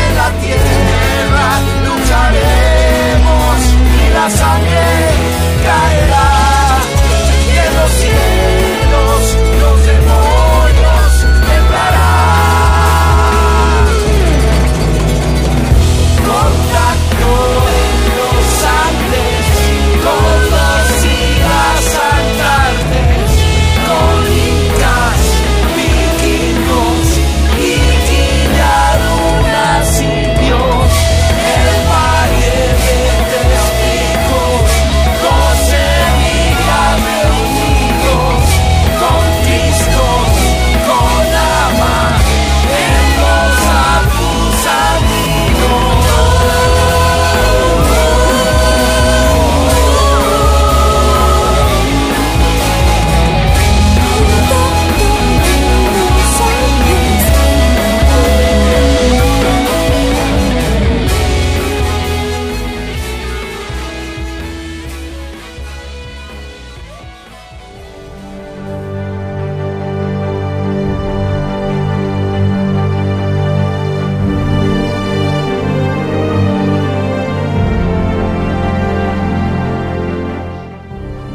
En la tierra lucharemos y la sangre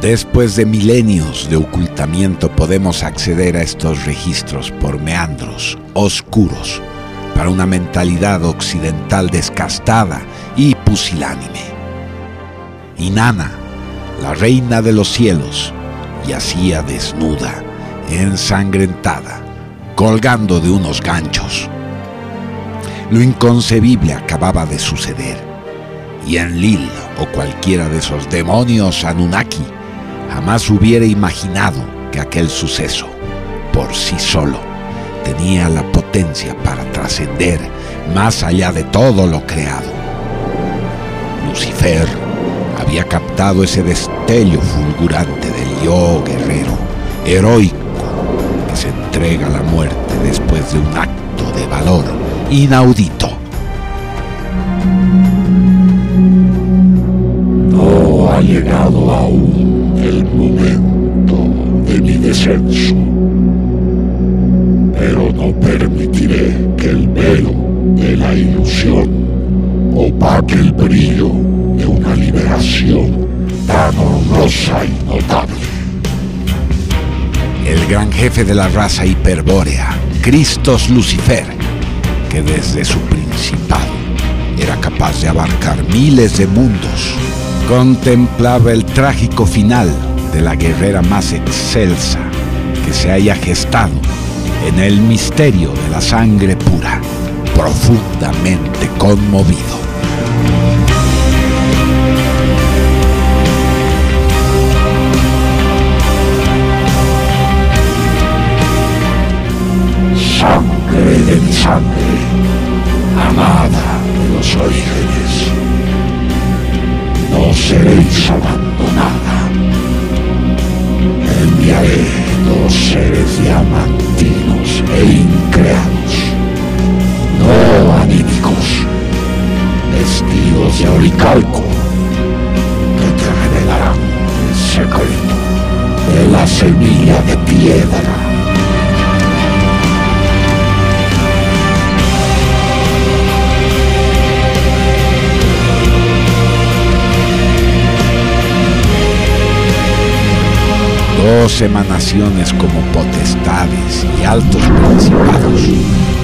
Después de milenios de ocultamiento podemos acceder a estos registros por meandros oscuros para una mentalidad occidental descastada y pusilánime. Inanna, la reina de los cielos, yacía desnuda, ensangrentada, colgando de unos ganchos. Lo inconcebible acababa de suceder, y Enlil o cualquiera de esos demonios Anunnaki jamás hubiera imaginado que aquel suceso, por sí solo, tenía la potencia para trascender más allá de todo lo creado. Lucifer había captado ese destello fulgurante del yo guerrero, heroico, que se entrega a la muerte después de un acto de valor inaudito. No ha llegado aún el momento de mi descenso, pero no permitiré que el velo de la ilusión opaque el brillo de una liberación tan honrosa y notable. el gran jefe de la raza hiperbórea, Cristos Lucifer, que desde su principado era capaz de abarcar miles de mundos, contemplaba el trágico final de la guerrera más excelsa que se haya gestado en el misterio de la sangre pura, profundamente conmovido. Sangre de mi sangre, amada de los orígenes, no seréis abandonada. Enviaré dos seres diamantinos e increados, no anímicos, vestidos de oricalco, que te revelarán el secreto de la semilla de Emanaciones como potestades y altos principados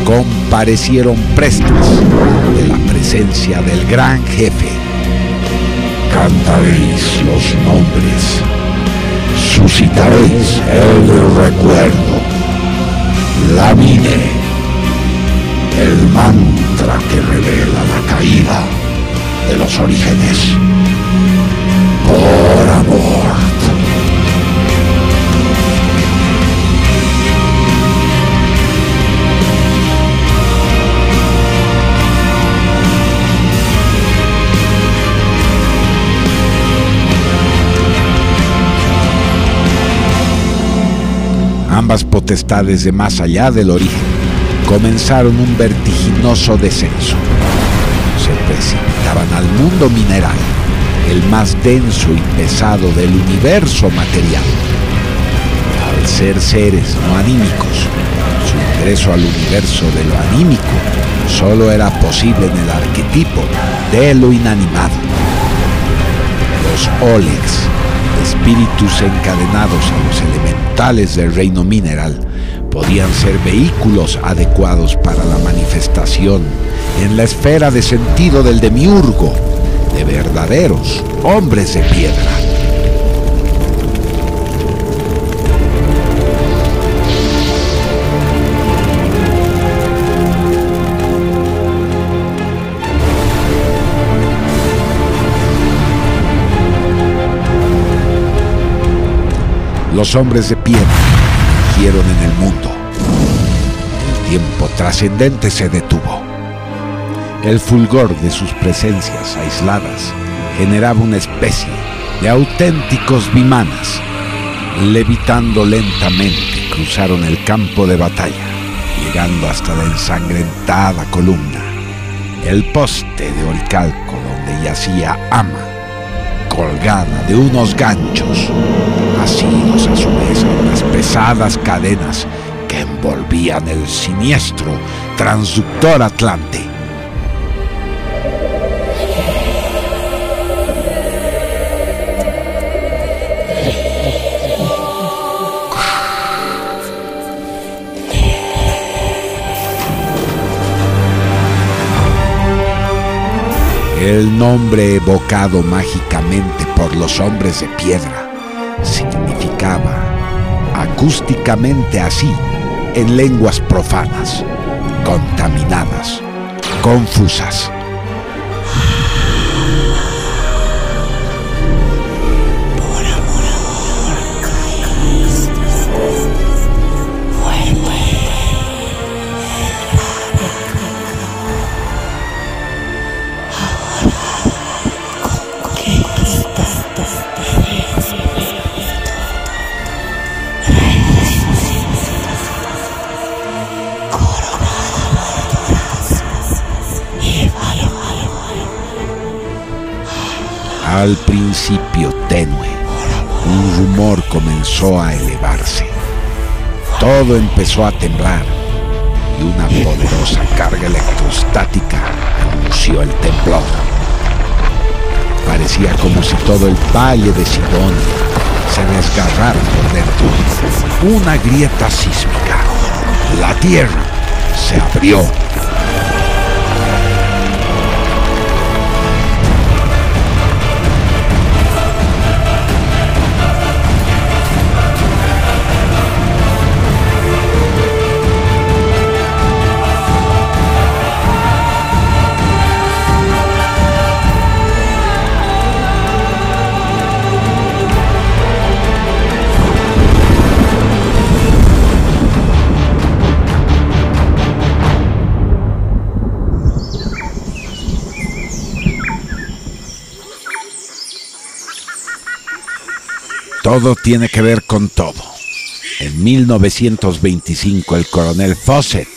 comparecieron prestas de la presencia del gran jefe. Cantaréis los nombres, suscitaréis el recuerdo, la el mantra que revela la caída de los orígenes. Por amor. Potestades de más allá del origen comenzaron un vertiginoso descenso. Se precipitaban al mundo mineral, el más denso y pesado del universo material. Al ser seres no anímicos, su ingreso al universo de lo anímico solo era posible en el arquetipo de lo inanimado. Los Olex, espíritus encadenados a los elementales del reino mineral, podían ser vehículos adecuados para la manifestación en la esfera de sentido del demiurgo de verdaderos hombres de piedra. Los hombres de piedra surgieron en el mundo. El tiempo trascendente se detuvo. El fulgor de sus presencias aisladas generaba una especie de auténticos vimanas. Levitando lentamente cruzaron el campo de batalla, llegando hasta la ensangrentada columna, el poste de Olcalco donde yacía Ama, colgada de unos ganchos, asidos a su vez a unas pesadas cadenas que envolvían el siniestro transductor Atlante. El nombre evocado mágicamente por los hombres de piedra significaba acústicamente así en lenguas profanas, contaminadas, confusas. Al principio tenue, un rumor comenzó a elevarse. Todo empezó a temblar y una poderosa carga electrostática anunció el temblor. Parecía como si todo el valle de Sidonia se desgarrara por dentro. Una grieta sísmica. La tierra se abrió Todo tiene que ver con todo. En 1925 el coronel Fawcett,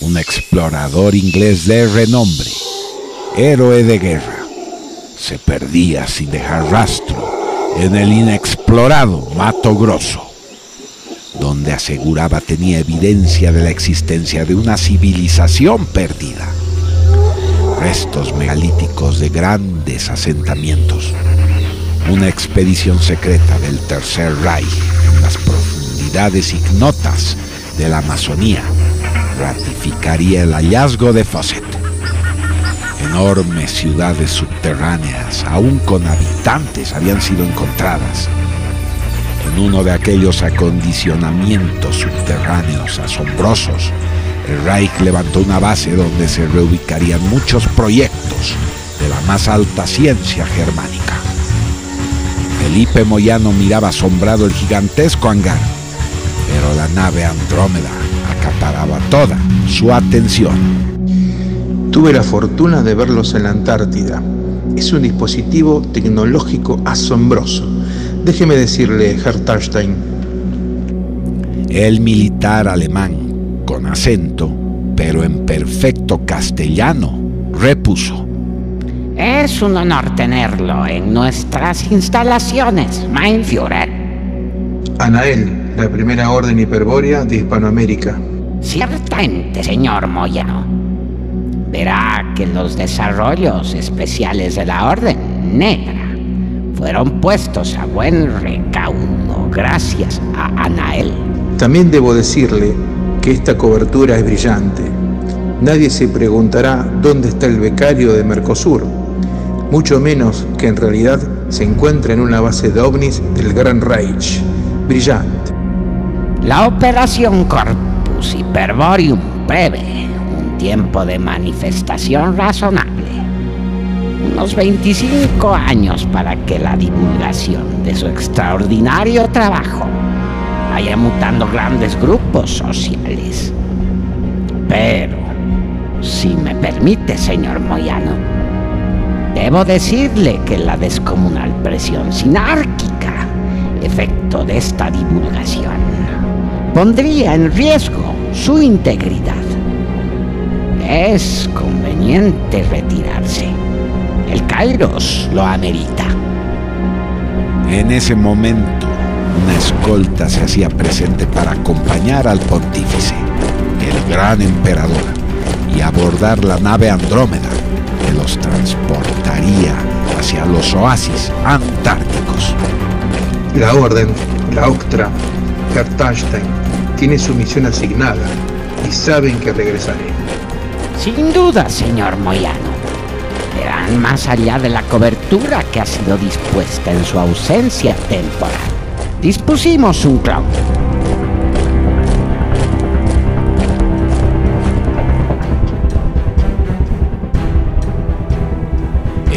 un explorador inglés de renombre, héroe de guerra, se perdía sin dejar rastro en el inexplorado Mato Grosso, donde aseguraba tenía evidencia de la existencia de una civilización perdida. Restos megalíticos de grandes asentamientos una expedición secreta del Tercer Reich en las profundidades ignotas de la Amazonía ratificaría el hallazgo de Fawcett. Enormes ciudades subterráneas, aún con habitantes, habían sido encontradas. En uno de aquellos acondicionamientos subterráneos asombrosos, el Reich levantó una base donde se reubicarían muchos proyectos de la más alta ciencia germánica. Felipe Moyano miraba asombrado el gigantesco hangar, pero la nave Andrómeda acaparaba toda su atención. Tuve la fortuna de verlos en la Antártida. Es un dispositivo tecnológico asombroso. Déjeme decirle, Herr Tarstein. El militar alemán, con acento, pero en perfecto castellano, repuso. Es un honor tenerlo en nuestras instalaciones, mein Führer. Anael, la primera orden hiperbórea de Hispanoamérica. Ciertamente, señor Moyano. Verá que los desarrollos especiales de la Orden Negra fueron puestos a buen recaudo gracias a Anael. También debo decirle que esta cobertura es brillante. Nadie se preguntará dónde está el becario de Mercosur, mucho menos que en realidad se encuentra en una base de ovnis del Gran Reich. Brillante. La operación Corpus Hyperborium prevé un tiempo de manifestación razonable. Unos 25 años para que la divulgación de su extraordinario trabajo vaya mutando grandes grupos sociales. Pero, si me permite, señor Moyano, debo decirle que la descomunal presión sinárquica, efecto de esta divulgación, pondría en riesgo su integridad. Es conveniente retirarse. El Kairos lo amerita. En ese momento, una escolta se hacía presente para acompañar al pontífice, el gran emperador, y abordar la nave Andrómeda, que los transportaría hacia los oasis antárticos. La Orden, la Octra, Kartanstein, tiene su misión asignada y saben que regresaré. Sin duda, señor Moyano. Verán más allá de la cobertura que ha sido dispuesta en su ausencia temporal. Dispusimos un clown.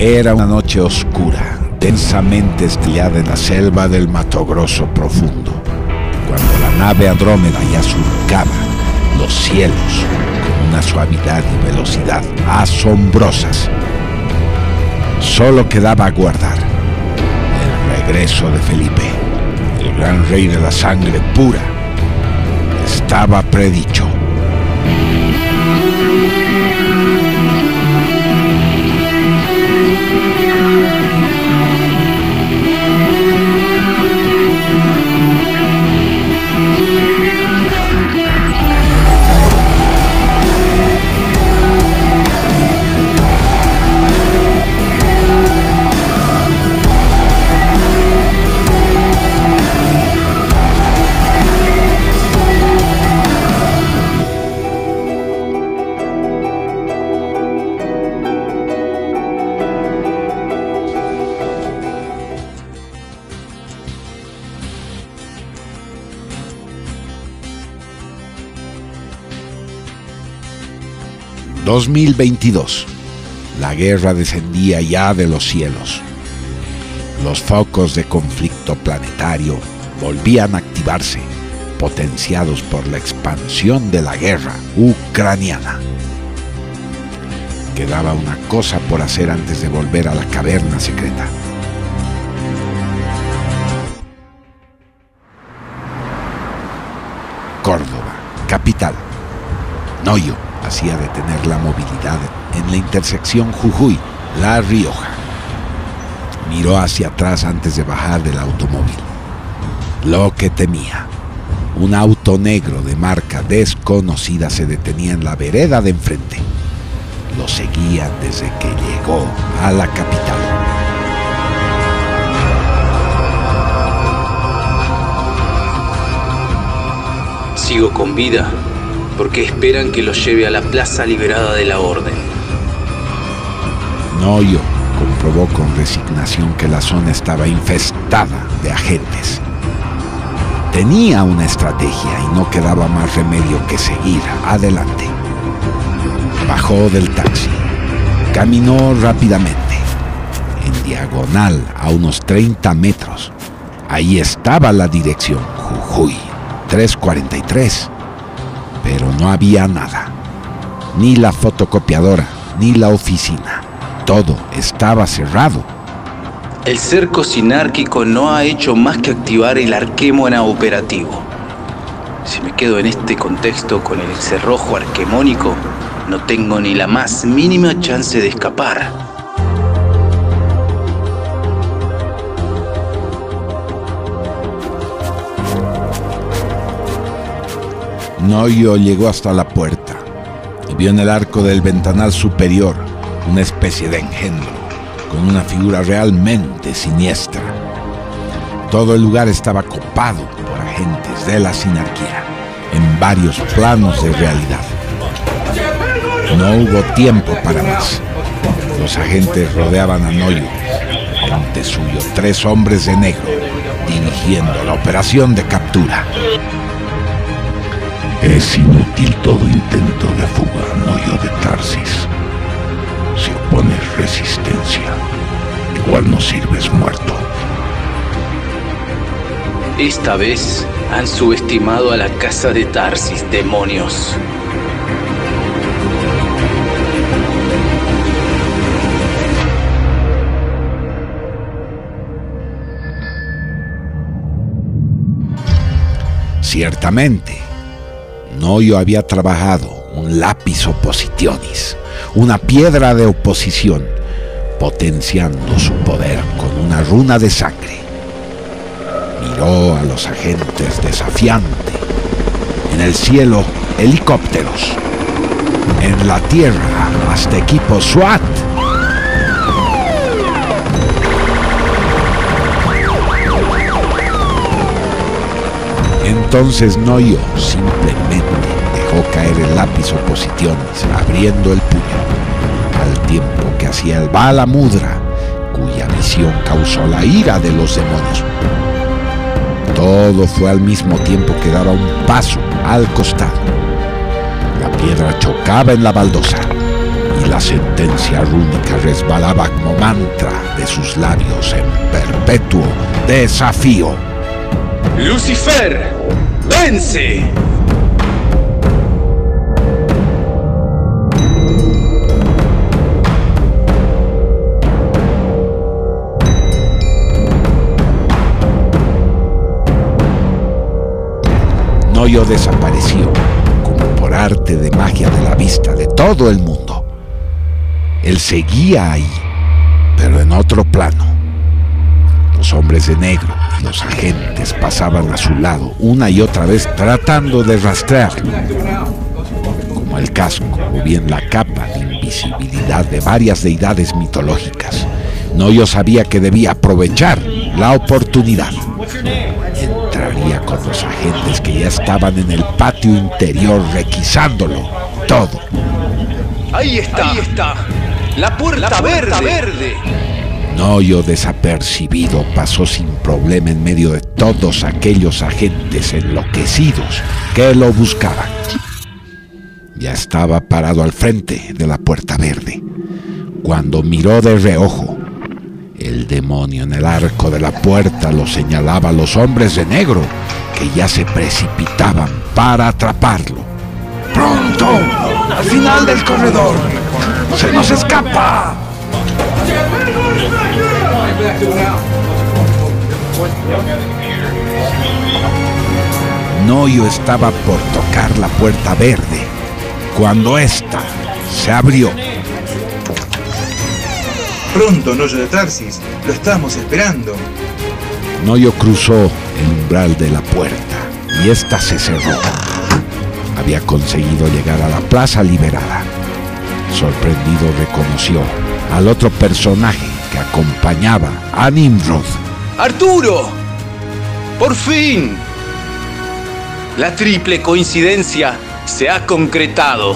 Era una noche oscura, densamente estrellada en la selva del Mato Grosso profundo, cuando la nave Andrómeda ya surcaba los cielos con una suavidad y velocidad asombrosas. Solo quedaba aguardar el regreso de Felipe, el gran rey de la sangre pura. Estaba predicho. ...2022... La guerra descendía ya de los cielos. Los focos de conflicto planetario volvían a activarse, potenciados por la expansión de la guerra ucraniana. Quedaba una cosa por hacer antes de volver a la caverna secreta. Córdoba, capital. Noyo hacía detener la movilidad en la intersección Jujuy-La Rioja. Miró hacia atrás antes de bajar del automóvil. Lo que temía. Un auto negro de marca desconocida se detenía en la vereda de enfrente. Lo seguía desde que llegó a la capital. Sigo con vida porque esperan que lo lleve a la plaza liberada de la orden. Noyo comprobó con resignación que la zona estaba infestada de agentes. Tenía una estrategia y no quedaba más remedio que seguir adelante. Bajó del taxi, caminó rápidamente, en diagonal a unos 30 metros. Ahí estaba la dirección, Jujuy, 343 pero no había nada. Ni la fotocopiadora, ni la oficina. Todo estaba cerrado. El cerco sinárquico no ha hecho más que activar el arquémona operativo. Si me quedo en este contexto con el cerrojo arquemónico, no tengo ni la más mínima chance de escapar. Noyo llegó hasta la puerta y vio en el arco del ventanal superior una especie de engendro con una figura realmente siniestra. Todo el lugar estaba copado por agentes de la sinarquía en varios planos de realidad. No hubo tiempo para más. Los agentes rodeaban a Noyo. Ante suyo, tres hombres de negro dirigiendo la operación de captura. Es inútil todo intento de fuga, Noyo de Tarsis. Si opones resistencia, igual no sirves muerto. Esta vez han subestimado a la casa de Tarsis, demonios. Ciertamente, Noyo había trabajado un lápiz opositionis, una piedra de oposición, potenciando su poder con una runa de sangre. Miró a los agentes desafiante. En el cielo, helicópteros. En la tierra, hasta equipos SWAT. Entonces Noyo simplemente caer el lápiz oposiciones, abriendo el puño, al tiempo que hacía el bala mudra, cuya visión causó la ira de los demonios. Todo fue al mismo tiempo que daba un paso al costado. La piedra chocaba en la baldosa y la sentencia rúnica resbalaba como mantra de sus labios en perpetuo desafío. Lucifer, vence. Desapareció, como por arte de magia de la vista de todo el mundo. Él seguía ahí, pero en otro plano. Los hombres de negro y los agentes pasaban a su lado una y otra vez tratando de rastrearlo, como el casco o bien la capa de invisibilidad de varias deidades mitológicas. Noyo sabía que debía aprovechar la oportunidad. Entraría con los agentes que ya estaban en el patio interior requisándolo todo. Ahí está, ahí está. La puerta, verde. verde. Noyo desapercibido pasó sin problema en medio de todos aquellos agentes enloquecidos que lo buscaban. Ya estaba parado al frente de la puerta verde, cuando miró de reojo. El demonio en el arco de la puerta lo señalaba a los hombres de negro que ya se precipitaban para atraparlo. ¡Pronto! ¡Al final del corredor! ¡Se nos escapa! Noyo estaba por tocar la puerta verde cuando ésta se abrió. Pronto, Noyo de Tarsis, lo estamos esperando. Noyo cruzó el umbral de la puerta y ésta se cerró. Había conseguido llegar a la plaza liberada. Sorprendido reconoció al otro personaje que acompañaba a Nimrod. ¡Arturo! ¡Por fin! La triple coincidencia se ha concretado.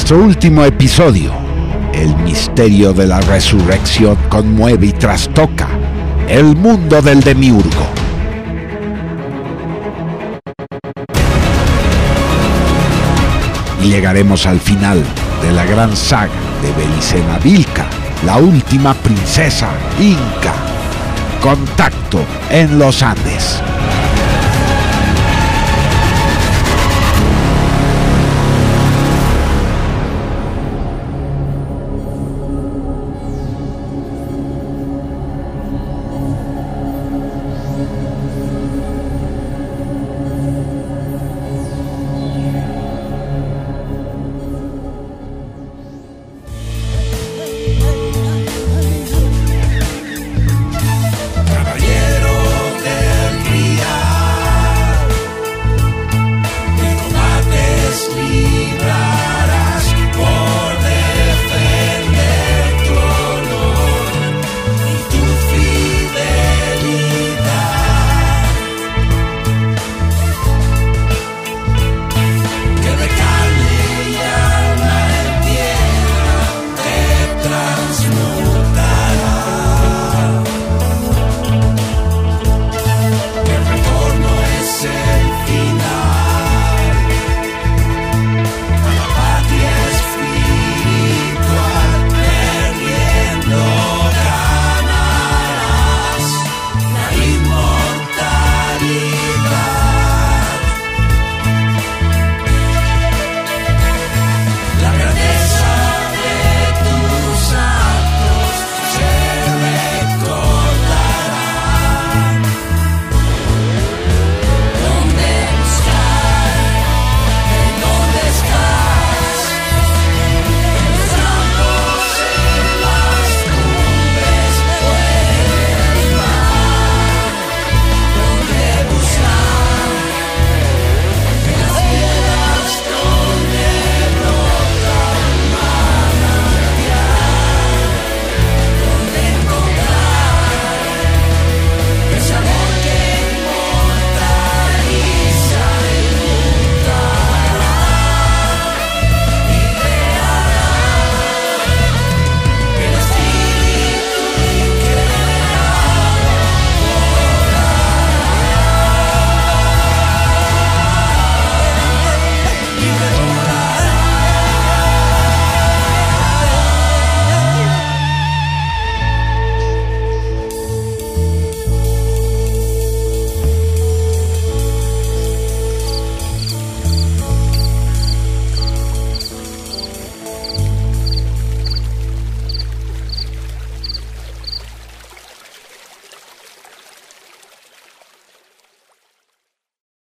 Nuestro último episodio, el misterio de la resurrección conmueve y trastoca el mundo del demiurgo. Y llegaremos al final de la gran saga de Belicena Vilca, la última princesa inca. Contacto en los Andes.